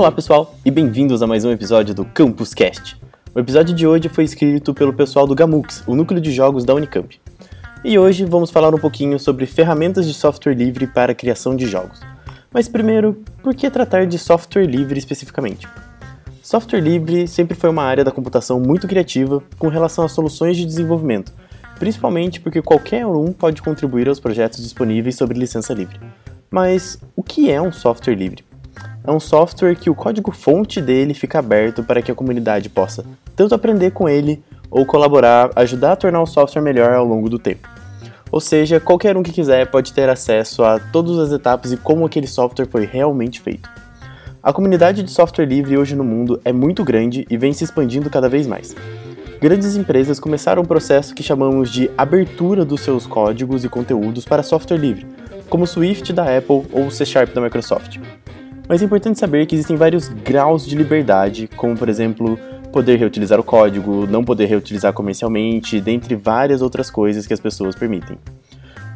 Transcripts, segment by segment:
Olá pessoal e bem-vindos a mais um episódio do Campus Cast. O episódio de hoje foi escrito pelo pessoal do Gamux, o núcleo de jogos da Unicamp. E hoje vamos falar um pouquinho sobre ferramentas de software livre para a criação de jogos. Mas primeiro, por que tratar de software livre especificamente? Software livre sempre foi uma área da computação muito criativa com relação a soluções de desenvolvimento, principalmente porque qualquer um pode contribuir aos projetos disponíveis sobre licença livre. Mas o que é um software livre? É um software que o código-fonte dele fica aberto para que a comunidade possa tanto aprender com ele ou colaborar, ajudar a tornar o software melhor ao longo do tempo. Ou seja, qualquer um que quiser pode ter acesso a todas as etapas e como aquele software foi realmente feito. A comunidade de software livre hoje no mundo é muito grande e vem se expandindo cada vez mais. Grandes empresas começaram um processo que chamamos de abertura dos seus códigos e conteúdos para software livre, como Swift da Apple ou C Sharp da Microsoft. Mas é importante saber que existem vários graus de liberdade, como por exemplo, poder reutilizar o código, não poder reutilizar comercialmente, dentre várias outras coisas que as pessoas permitem.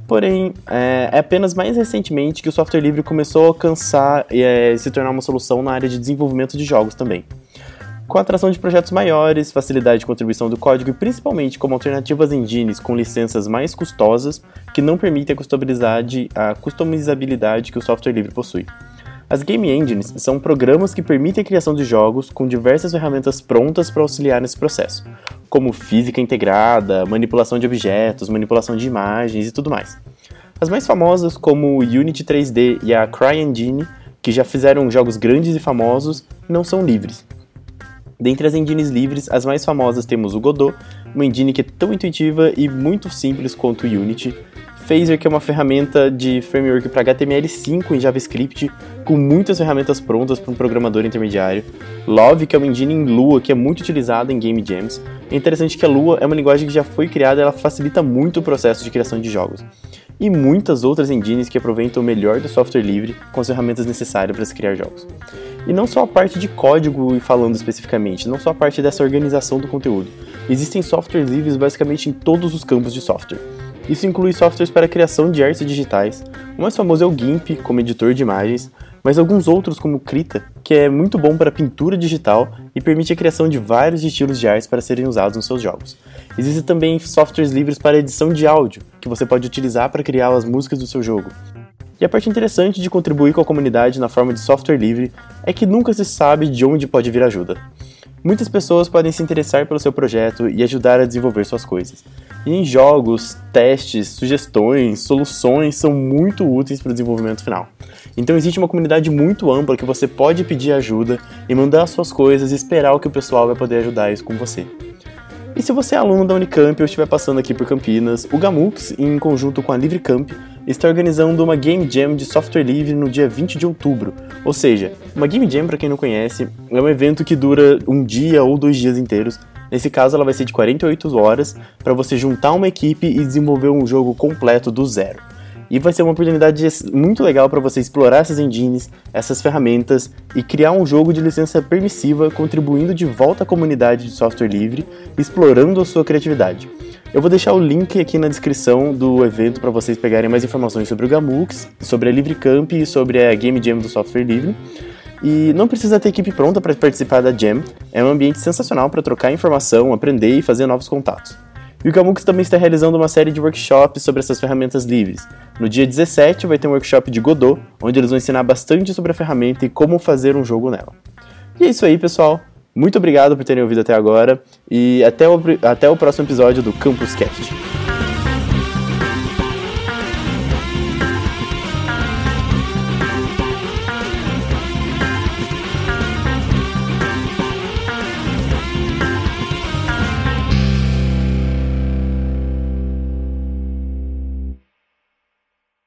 Porém, é, é apenas mais recentemente que o software livre começou a alcançar e é, se tornar uma solução na área de desenvolvimento de jogos também. Com a atração de projetos maiores, facilidade de contribuição do código e principalmente como alternativas engines com licenças mais custosas que não permitem a customizabilidade, a customizabilidade que o software livre possui. As Game Engines são programas que permitem a criação de jogos com diversas ferramentas prontas para auxiliar nesse processo, como física integrada, manipulação de objetos, manipulação de imagens e tudo mais. As mais famosas, como o Unity 3D e a CryEngine, que já fizeram jogos grandes e famosos, não são livres. Dentre as engines livres, as mais famosas temos o Godot, uma engine que é tão intuitiva e muito simples quanto o Unity, Phaser, que é uma ferramenta de framework para HTML5 em JavaScript, com muitas ferramentas prontas para um programador intermediário. Love, que é uma engine em Lua, que é muito utilizada em Game Jams. É interessante que a Lua é uma linguagem que já foi criada ela facilita muito o processo de criação de jogos. E muitas outras engines que aproveitam o melhor do software livre com as ferramentas necessárias para se criar jogos. E não só a parte de código e falando especificamente, não só a parte dessa organização do conteúdo. Existem softwares livres basicamente em todos os campos de software. Isso inclui softwares para criação de artes digitais. O mais famoso é o GIMP, como editor de imagens, mas alguns outros, como o Krita, que é muito bom para pintura digital e permite a criação de vários estilos de artes para serem usados nos seus jogos. Existem também softwares livres para edição de áudio, que você pode utilizar para criar as músicas do seu jogo. E a parte interessante de contribuir com a comunidade na forma de software livre é que nunca se sabe de onde pode vir ajuda. Muitas pessoas podem se interessar pelo seu projeto e ajudar a desenvolver suas coisas. E em jogos, testes, sugestões, soluções são muito úteis para o desenvolvimento final. Então existe uma comunidade muito ampla que você pode pedir ajuda e mandar suas coisas e esperar que o pessoal vai poder ajudar isso com você. E se você é aluno da Unicamp ou estiver passando aqui por Campinas, o Gamux, em conjunto com a LivreCamp, está organizando uma Game Jam de software livre no dia 20 de outubro. Ou seja, uma Game Jam, para quem não conhece, é um evento que dura um dia ou dois dias inteiros. Nesse caso, ela vai ser de 48 horas para você juntar uma equipe e desenvolver um jogo completo do zero. E vai ser uma oportunidade muito legal para você explorar essas engines, essas ferramentas e criar um jogo de licença permissiva, contribuindo de volta à comunidade de software livre, explorando a sua criatividade. Eu vou deixar o link aqui na descrição do evento para vocês pegarem mais informações sobre o Gamux, sobre a LivreCamp e sobre a Game Jam do software livre. E não precisa ter equipe pronta para participar da Jam, é um ambiente sensacional para trocar informação, aprender e fazer novos contatos. E o Gamux também está realizando uma série de workshops sobre essas ferramentas livres. No dia 17 vai ter um workshop de Godot, onde eles vão ensinar bastante sobre a ferramenta e como fazer um jogo nela. E é isso aí, pessoal. Muito obrigado por terem ouvido até agora e até o, até o próximo episódio do Campus Cast.